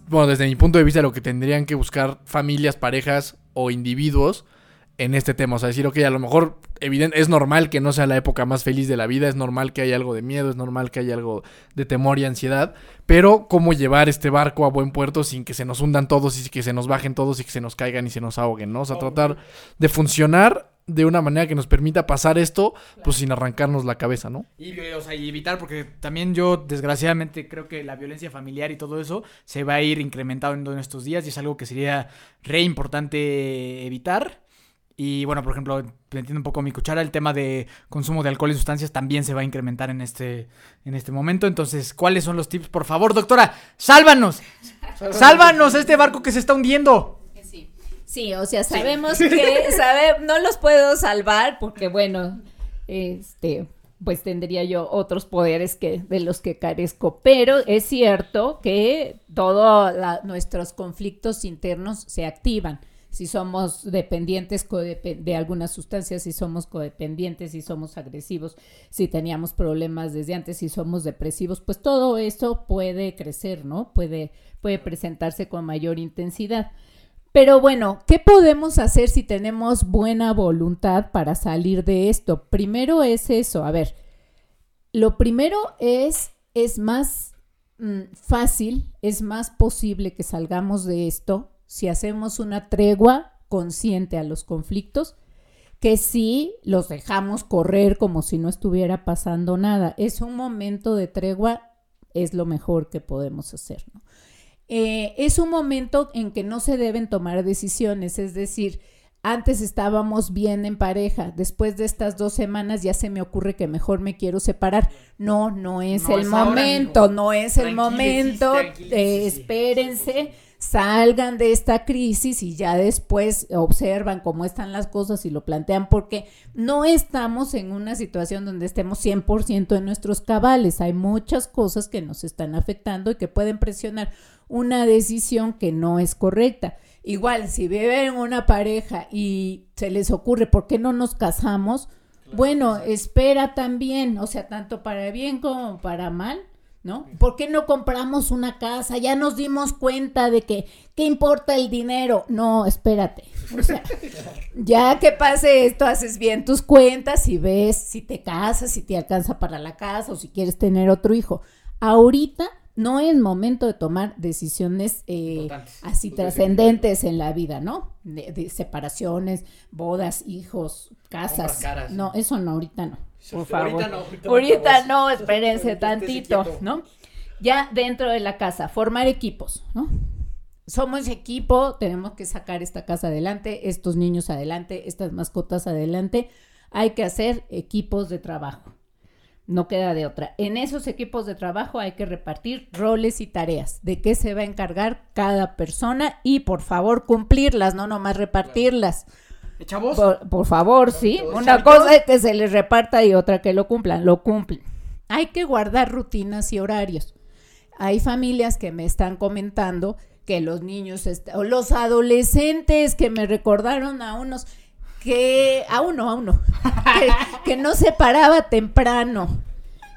bueno, desde mi punto de vista, lo que tendrían que buscar familias, parejas o individuos en este tema. O sea, decir, ok, a lo mejor evidente, es normal que no sea la época más feliz de la vida, es normal que haya algo de miedo, es normal que haya algo de temor y ansiedad, pero cómo llevar este barco a buen puerto sin que se nos hundan todos y que se nos bajen todos y que se nos caigan y se nos ahoguen, ¿no? O sea, tratar de funcionar de una manera que nos permita pasar esto, pues sin arrancarnos la cabeza, ¿no? Y, o sea, y evitar, porque también yo, desgraciadamente, creo que la violencia familiar y todo eso se va a ir incrementando en estos días y es algo que sería re importante evitar. Y bueno, por ejemplo, entiendo un poco mi cuchara, el tema de consumo de alcohol y sustancias también se va a incrementar en este, en este momento. Entonces, ¿cuáles son los tips? Por favor, doctora, sálvanos. Sálvanos este barco que se está hundiendo. Sí, o sea, sabemos que sabe, no los puedo salvar porque, bueno, este, pues tendría yo otros poderes que de los que carezco, pero es cierto que todos nuestros conflictos internos se activan. Si somos dependientes de algunas sustancias, si somos codependientes, si somos agresivos, si teníamos problemas desde antes, si somos depresivos, pues todo eso puede crecer, ¿no? Puede, puede presentarse con mayor intensidad. Pero bueno, ¿qué podemos hacer si tenemos buena voluntad para salir de esto? Primero es eso, a ver, lo primero es, es más mm, fácil, es más posible que salgamos de esto si hacemos una tregua consciente a los conflictos que si los dejamos correr como si no estuviera pasando nada. Es un momento de tregua, es lo mejor que podemos hacer, ¿no? Eh, es un momento en que no se deben tomar decisiones, es decir, antes estábamos bien en pareja, después de estas dos semanas ya se me ocurre que mejor me quiero separar. No, no es el momento, no es el momento, eh, espérense salgan de esta crisis y ya después observan cómo están las cosas y lo plantean, porque no estamos en una situación donde estemos 100% en nuestros cabales. Hay muchas cosas que nos están afectando y que pueden presionar una decisión que no es correcta. Igual, si viven una pareja y se les ocurre, ¿por qué no nos casamos? bueno, espera también, o sea, tanto para bien como para mal, ¿no? ¿Por qué no compramos una casa? Ya nos dimos cuenta de que, ¿qué importa el dinero? No, espérate. O sea, ya que pase esto, haces bien tus cuentas y ves si te casas, si te alcanza para la casa o si quieres tener otro hijo. Ahorita no es momento de tomar decisiones eh, así trascendentes en la vida, ¿no? De, separaciones, bodas, hijos, casas. No, eso no, ahorita no. Por favor. Ahorita no, espérense tantito, ¿no? Ya dentro de la casa, formar equipos, ¿no? Somos equipo, tenemos que sacar esta casa adelante, estos niños adelante, estas mascotas adelante. Hay que hacer equipos de trabajo no queda de otra. En esos equipos de trabajo hay que repartir roles y tareas, de qué se va a encargar cada persona y por favor cumplirlas, no nomás repartirlas. Por, favor, sí. Una cosa es que se les reparta y otra que lo cumplan, lo cumplen. Hay que guardar rutinas y horarios. Hay familias que me están comentando que los niños o los adolescentes que me recordaron a unos que a uno, a uno, que, no se paraba temprano,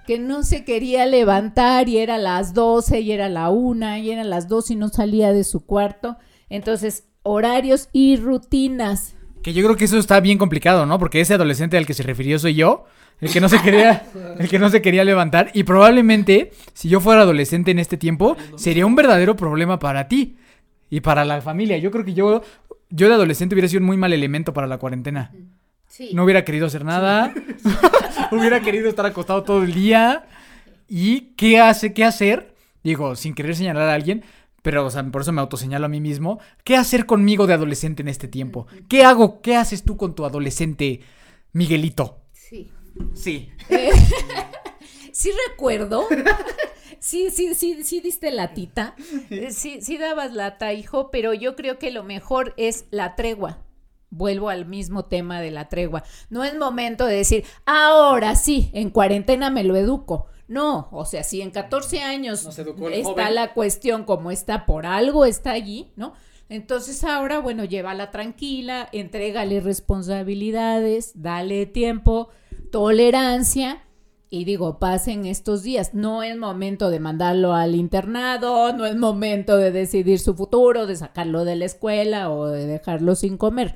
que no se quería levantar y era las 12 y era la una y era las dos y no salía de su cuarto. Entonces, horarios y rutinas. Que yo creo que eso está bien complicado, ¿no? Porque ese adolescente al que se refirió soy yo, el que no se quería, el que no se quería levantar y probablemente si yo fuera adolescente en este tiempo sería un verdadero problema para ti y para la familia. Yo creo que yo yo de adolescente hubiera sido un muy mal elemento para la cuarentena. No hubiera querido hacer nada. hubiera querido estar acostado todo el día. ¿Y qué hace? ¿Qué hacer? Digo, sin querer señalar a alguien, pero o sea, por eso me autoseñalo a mí mismo. ¿Qué hacer conmigo de adolescente en este tiempo? ¿Qué hago? ¿Qué haces tú con tu adolescente, Miguelito? Sí. Sí. sí recuerdo Sí, sí, sí, sí diste latita. Sí, sí dabas lata, hijo, pero yo creo que lo mejor es la tregua. Vuelvo al mismo tema de la tregua. No es momento de decir, ahora sí, en cuarentena me lo educo. No, o sea, si en 14 años está la cuestión como está, por algo está allí, ¿no? Entonces ahora, bueno, llévala tranquila, entrégale responsabilidades, dale tiempo, tolerancia y digo, pasen estos días. No es momento de mandarlo al internado, no es momento de decidir su futuro, de sacarlo de la escuela o de dejarlo sin comer.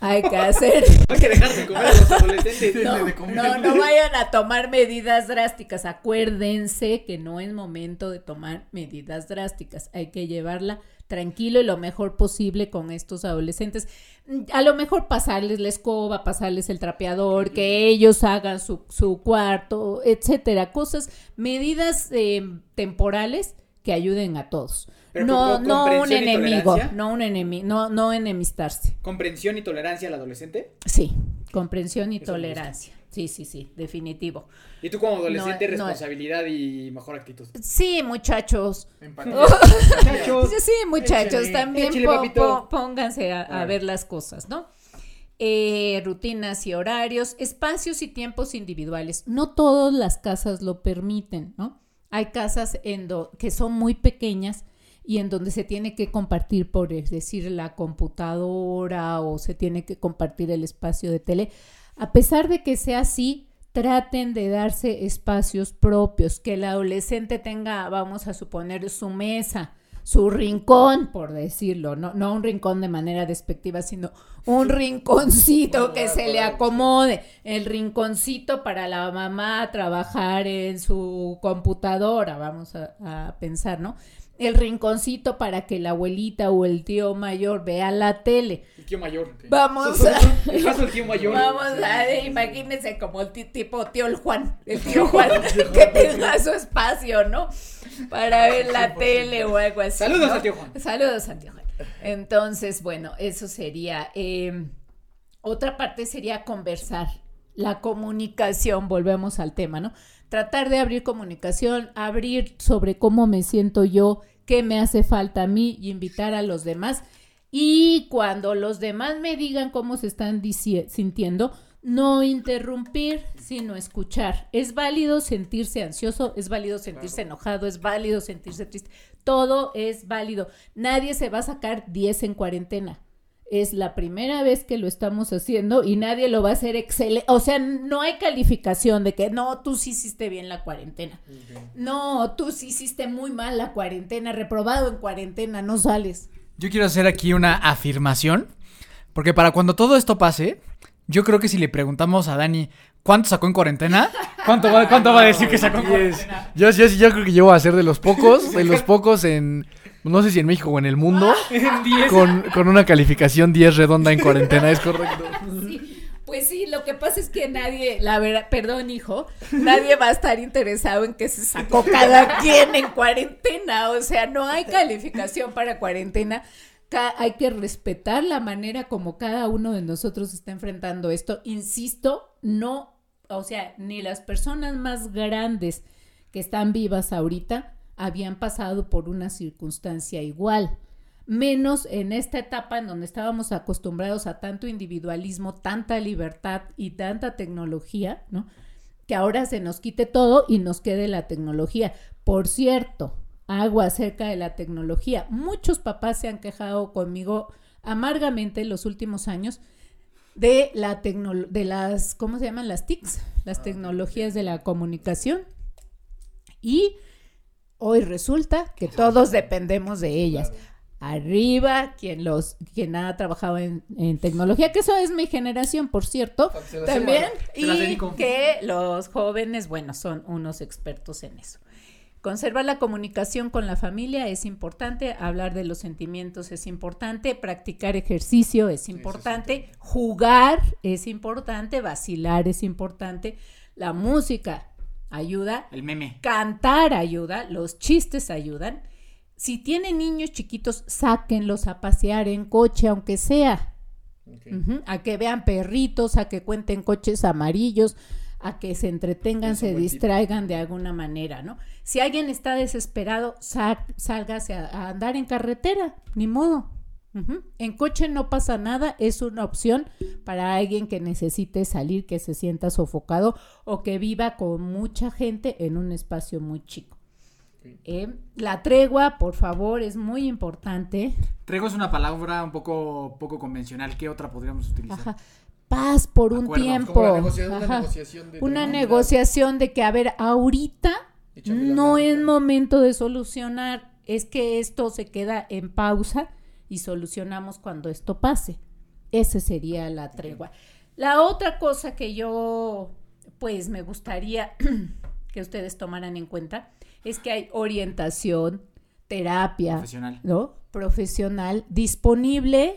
Hay que hacer. Hay que dejar de comer a los adolescentes. No, no, vayan a tomar medidas drásticas. Acuérdense que no es momento de tomar medidas drásticas. Hay que llevarla tranquilo y lo mejor posible con estos adolescentes. A lo mejor pasarles la escoba, pasarles el trapeador, que ellos hagan su, su cuarto, etcétera. Cosas, medidas eh, temporales que ayuden a todos. No, no un enemigo, no un enemigo, no, no enemistarse. ¿Comprensión y tolerancia al adolescente? Sí, comprensión y tolerancia. Sí, sí, sí, definitivo. ¿Y tú como adolescente, responsabilidad y mejor actitud? Sí, muchachos. muchachos. Sí, muchachos, también pónganse a, ver las cosas, ¿no? Eh, rutinas y horarios, espacios y tiempos individuales. No todas las casas lo permiten, ¿no? Hay casas en que son muy pequeñas y en donde se tiene que compartir, por decir, la computadora o se tiene que compartir el espacio de tele. A pesar de que sea así, traten de darse espacios propios, que el adolescente tenga, vamos a suponer, su mesa, su rincón, por decirlo, no, no un rincón de manera despectiva, sino un rinconcito que se le acomode, el rinconcito para la mamá trabajar en su computadora, vamos a, a pensar, ¿no? El rinconcito para que la abuelita o el tío mayor vea la tele. El tío mayor. Vamos a... El caso del tío mayor. Vamos a... Imagínense como el tipo tío el Juan, el tío Juan, que tenga su espacio, ¿no? Para ver la tele o algo así. Saludos a tío Juan. Saludos a tío Juan. Entonces, bueno, eso sería... Em, otra parte sería conversar. La comunicación, volvemos al tema, ¿no? Tratar de abrir comunicación, abrir sobre cómo me siento yo, qué me hace falta a mí y invitar a los demás. Y cuando los demás me digan cómo se están sintiendo, no interrumpir, sino escuchar. Es válido sentirse ansioso, es válido sentirse enojado, es válido sentirse triste. Todo es válido. Nadie se va a sacar 10 en cuarentena. Es la primera vez que lo estamos haciendo y nadie lo va a hacer excelente. O sea, no hay calificación de que no, tú sí hiciste bien la cuarentena. No, tú sí hiciste muy mal la cuarentena, reprobado en cuarentena, no sales. Yo quiero hacer aquí una afirmación, porque para cuando todo esto pase, yo creo que si le preguntamos a Dani cuánto sacó en cuarentena, ¿cuánto va, cuánto va a decir que sacó en cuarentena? Yo, yo, yo creo que yo voy a ser de los pocos, de los pocos en, no sé si en México o en el mundo, En 10. con, con una calificación 10 redonda en cuarentena, es correcto. Sí, pues sí, lo que pasa es que nadie, la verdad, perdón hijo, nadie va a estar interesado en que se sacó cada quien en cuarentena, o sea, no hay calificación para cuarentena. Ca- hay que respetar la manera como cada uno de nosotros está enfrentando esto. Insisto, no, o sea, ni las personas más grandes que están vivas ahorita habían pasado por una circunstancia igual menos en esta etapa en donde estábamos acostumbrados a tanto individualismo, tanta libertad y tanta tecnología, ¿no? Que ahora se nos quite todo y nos quede la tecnología. Por cierto, algo acerca de la tecnología. Muchos papás se han quejado conmigo amargamente en los últimos años de la tecno- de las ¿cómo se llaman las TICs? Las tecnologías de la comunicación. Y hoy resulta que todos dependemos de ellas. Arriba, quien los, quien ha trabajado en, en tecnología, que eso es mi generación, por cierto, también, y que los jóvenes, bueno, son unos expertos en eso. Conservar la comunicación con la familia es importante, hablar de los sentimientos es importante, practicar ejercicio es importante, jugar es importante, vacilar es importante, la música ayuda, El meme. cantar ayuda, los chistes ayudan. Si tienen niños chiquitos, sáquenlos a pasear en coche, aunque sea. A que vean perritos, a que cuenten coches amarillos, a que se entretengan, se distraigan de alguna manera, ¿no? Si alguien está desesperado, sálgase a, a andar en carretera, ni modo. En coche no pasa nada, es una opción para alguien que necesite salir, que se sienta sofocado o que viva con mucha gente en un espacio muy chico. Eh, la tregua, por favor, es muy importante. Trego es una palabra un poco, poco convencional. ¿Qué otra podríamos utilizar? Ajá. Paz por un tiempo. Como la negocia- una Ajá. negociación de Una negociación de que, a ver, ahorita no es momento de solucionar, es que esto se queda en pausa y solucionamos cuando esto pase. Esa sería la tregua. La otra cosa que yo, pues, me gustaría que ustedes tomaran en cuenta es que hay orientación, terapia, Profesional. ¿no? Profesional disponible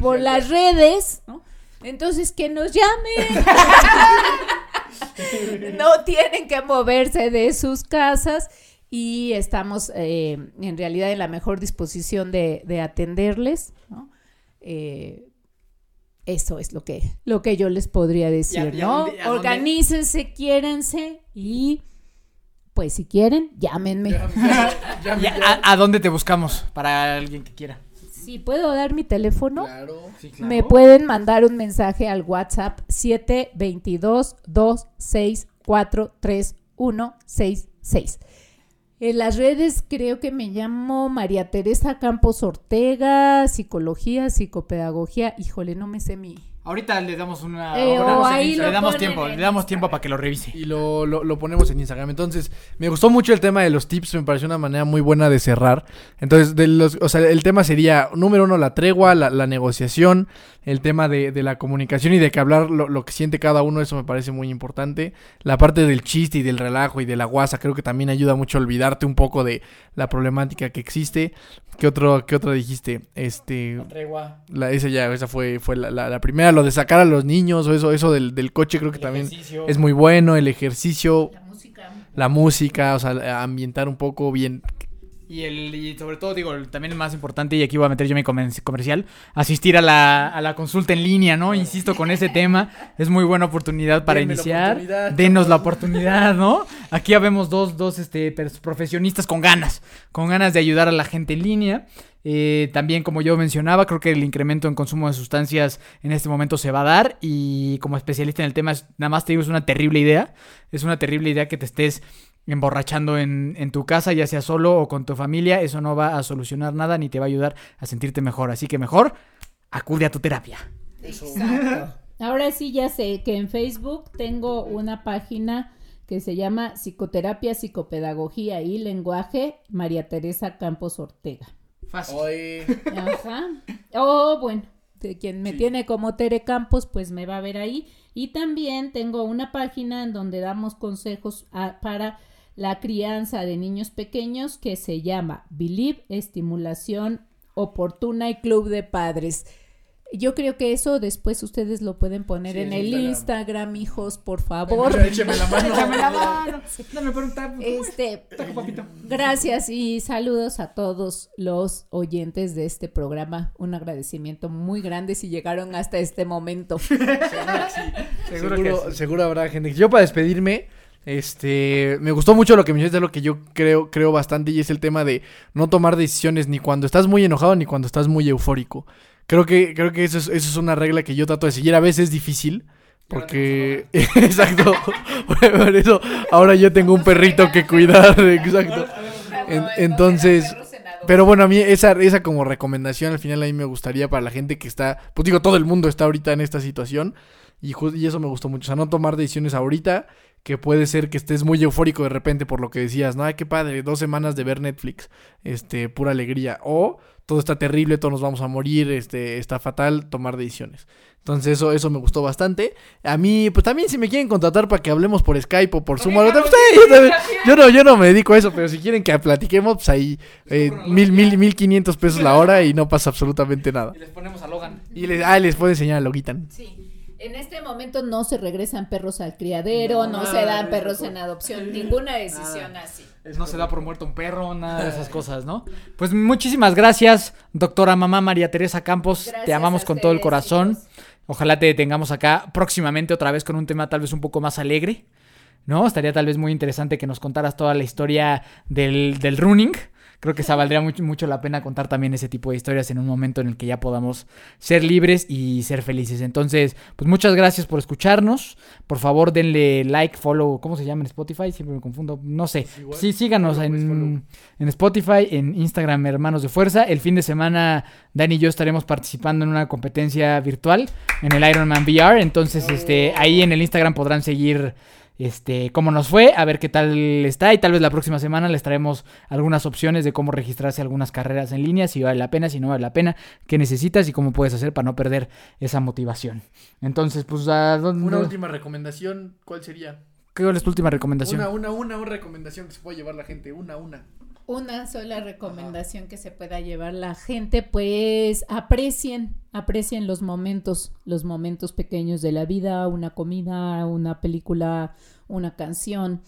por las redes, ¿no? Entonces que nos llamen. no tienen que moverse de sus casas y estamos eh, en realidad en la mejor disposición de, de atenderles, ¿no? Eh, eso es lo que, lo que yo les podría decir, ¿y a ¿no? dónde- a dónde- Organícense, quiérense y pues si quieren, llámenme. Ya, ya, ya, ¿Y ya. a, a dónde te buscamos? Para alguien que quiera. Si puedo dar mi teléfono. Claro. Sí, Me pueden mandar un mensaje al WhatsApp 722-264-3166. En las redes creo que me llamo María Teresa Campos Ortega, psicología, psicopedagogía. Híjole, no me sé mi... Ahorita le damos una. Eh, una ahí le damos tiempo, le damos tiempo para que lo revise. Y lo, lo, lo ponemos en Instagram. Entonces, me gustó mucho el tema de los tips. Me pareció una manera muy buena de cerrar. Entonces, de los, o sea, el tema sería, número uno, la tregua, la, la negociación, el tema de, de la comunicación y de que hablar lo, lo que siente cada uno. Eso me parece muy importante. La parte del chiste y del relajo y de la guasa creo que también ayuda mucho a olvidarte un poco de la problemática que existe. ¿Qué otro, qué otra dijiste? Este... Tregua. La, esa ya, esa fue, fue la, la- la primera, lo de sacar a los niños o eso, eso del, del coche creo que también es muy bueno, el ejercicio, La música. la música, o sea, ambientar un poco bien. Y, el, y sobre todo, digo, también el más importante, y aquí voy a meter yo mi comercial, asistir a la, a la consulta en línea, ¿no? Insisto con ese tema, es muy buena oportunidad para Denme la iniciar. oportunidad, Denos la oportunidad, ¿no? Aquí habemos dos, dos este, profesionistas con ganas, con ganas de ayudar a la gente en línea. Eh, también, como yo mencionaba, creo que el incremento en consumo de sustancias en este momento se va a dar y como especialista en el tema, nada más te digo, es una terrible idea. Es una terrible idea que te estés emborrachando en, en tu casa, ya sea solo o con tu familia. Eso no va a solucionar nada ni te va a ayudar a sentirte mejor. Así que mejor, acude a tu terapia. Exacto. Ahora sí ya sé que en Facebook tengo una página que se llama Psicoterapia, Psicopedagogía y Lenguaje, María Teresa Campos Ortega. Fácil. Oye, Ajá. Oh, bueno, de quien me tiene como Tere Campos, pues me va a ver ahí. Y también tengo una página en donde damos consejos a- para la crianza de niños pequeños que se llama Believe Estimulación Oportuna y Club de Padres. Yo creo que eso después ustedes lo pueden poner Sí, en el Instagram. Instagram, hijos, por favor. écheme la mano. Échame la mano. Dame por un tap. Este, Taco, papito. Gracias y saludos a todos los oyentes de este programa. Un agradecimiento muy grande si llegaron hasta este momento. Seguro, Seguro, que sí. seguro habrá gente. Yo para despedirme, este, me gustó mucho lo que me de lo que yo creo, creo bastante y es el tema de no tomar decisiones ni cuando estás muy enojado ni cuando estás muy eufórico. Creo que, creo que eso es, eso es una regla que yo trato de seguir. A veces es difícil. Porque, exacto, por eso ahora yo tengo un perrito que cuidar, exacto. En- entonces, pero bueno, a mí esa, esa como recomendación al final a mí me gustaría para la gente que está, pues digo, todo el mundo está ahorita en esta situación y, y eso me gustó mucho, o sea, no tomar decisiones ahorita, que puede ser que estés muy eufórico de repente por lo que decías, no, ay, qué padre, dos semanas de ver Netflix, este, pura alegría, o todo está terrible, todos nos vamos a morir, este, está fatal, tomar decisiones. Entonces eso, eso me gustó bastante. A mí, pues también si me quieren contratar para que hablemos por Skype o por Zoom, o algo, pues, sí, yo, también- yo no, yo no me dedico a eso, pero si quieren que platiquemos, pues ahí eh, mil, mil, mil quinientos pesos la hora y no pasa absolutamente nada. Y les ponemos a Logan. Y les, ah, les puedo enseñar a Logitan. Sí. En este momento no se regresan perros al criadero, no, se dan perros en adopción, ninguna decisión así. No se da por muerto un perro, nada de esas cosas, ¿no? Pues muchísimas gracias, doctora mamá María Teresa Campos. te amamos con todo el corazón. chicos. Ojalá te tengamos acá próximamente otra vez con un tema tal vez un poco más alegre, ¿no? Estaría tal vez muy interesante que nos contaras toda la historia del, del running. Creo que se valdría mucho, mucho la pena contar también ese tipo de historias en un momento en el que ya podamos ser libres y ser felices. Entonces, pues muchas gracias por escucharnos. Por favor, denle like, follow, ¿cómo se llama en Spotify? Siempre me confundo. No sé. Igual. Sí, síganos Follow, pues, follow. en, en Spotify, en Instagram, Hermanos de Fuerza. El fin de semana, Dani y yo estaremos participando en una competencia virtual en el Ironman VR. Entonces, este, ahí en el Instagram podrán seguir este, cómo nos fue, a ver qué tal está. Y tal vez la próxima semana les traemos algunas opciones de cómo registrarse algunas carreras en línea, si vale la pena, si no vale la pena, qué necesitas y cómo puedes hacer para no perder esa motivación. Entonces, pues, ¿a dónde- Una última recomendación, ¿cuál sería? ¿qué es tu última recomendación? Una, una, una, una recomendación que se puede llevar la gente, una, una. Una sola recomendación que se pueda llevar la gente, pues aprecien, aprecien los momentos, los momentos pequeños de la vida, una comida, una película, una canción,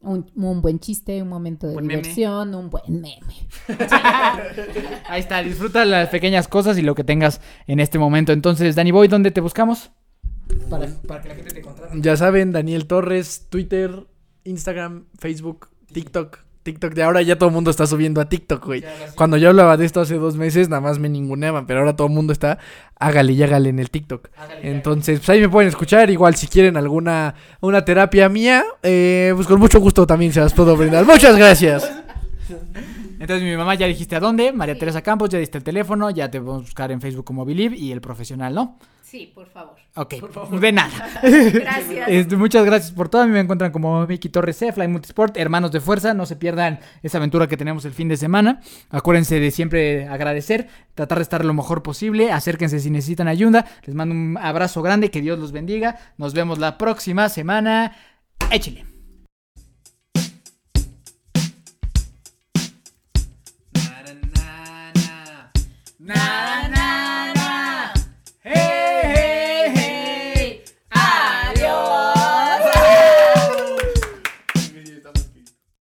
un, un buen chiste, un momento de Buen meme. diversión, un buen meme. Ahí está, disfruta las pequeñas cosas y lo que tengas en este momento. Entonces, Dani Boy, ¿dónde te buscamos? Para, para que la gente te contrate. Ya saben, Daniel Torres, Twitter, Instagram, Facebook, TikTok. TikTok de ahora ya todo el mundo está subiendo a TikTok, güey. Cuando yo hablaba de esto hace dos meses, nada más me ninguneaban, pero ahora todo el mundo está, hágale y hágale en el TikTok. Entonces, pues ahí me pueden escuchar. Igual si quieren alguna una terapia mía, eh, pues con mucho gusto también se las puedo brindar. Muchas gracias. Entonces, mi mamá ya dijiste a dónde, María Teresa Campos, ya diste el teléfono, ya te podemos buscar en Facebook como Believe y el profesional, ¿no? Sí, por favor. Ok, de nada. Gracias. Este, muchas gracias por todo. A mí me encuentran como Vicky Torres C, Fly Multisport, Hermanos de Fuerza. No se pierdan esa aventura que tenemos el fin de semana. Acuérdense de siempre agradecer, tratar de estar lo mejor posible. Acérquense si necesitan ayuda. Les mando un abrazo grande. Que Dios los bendiga. Nos vemos la próxima semana. Échele. Nada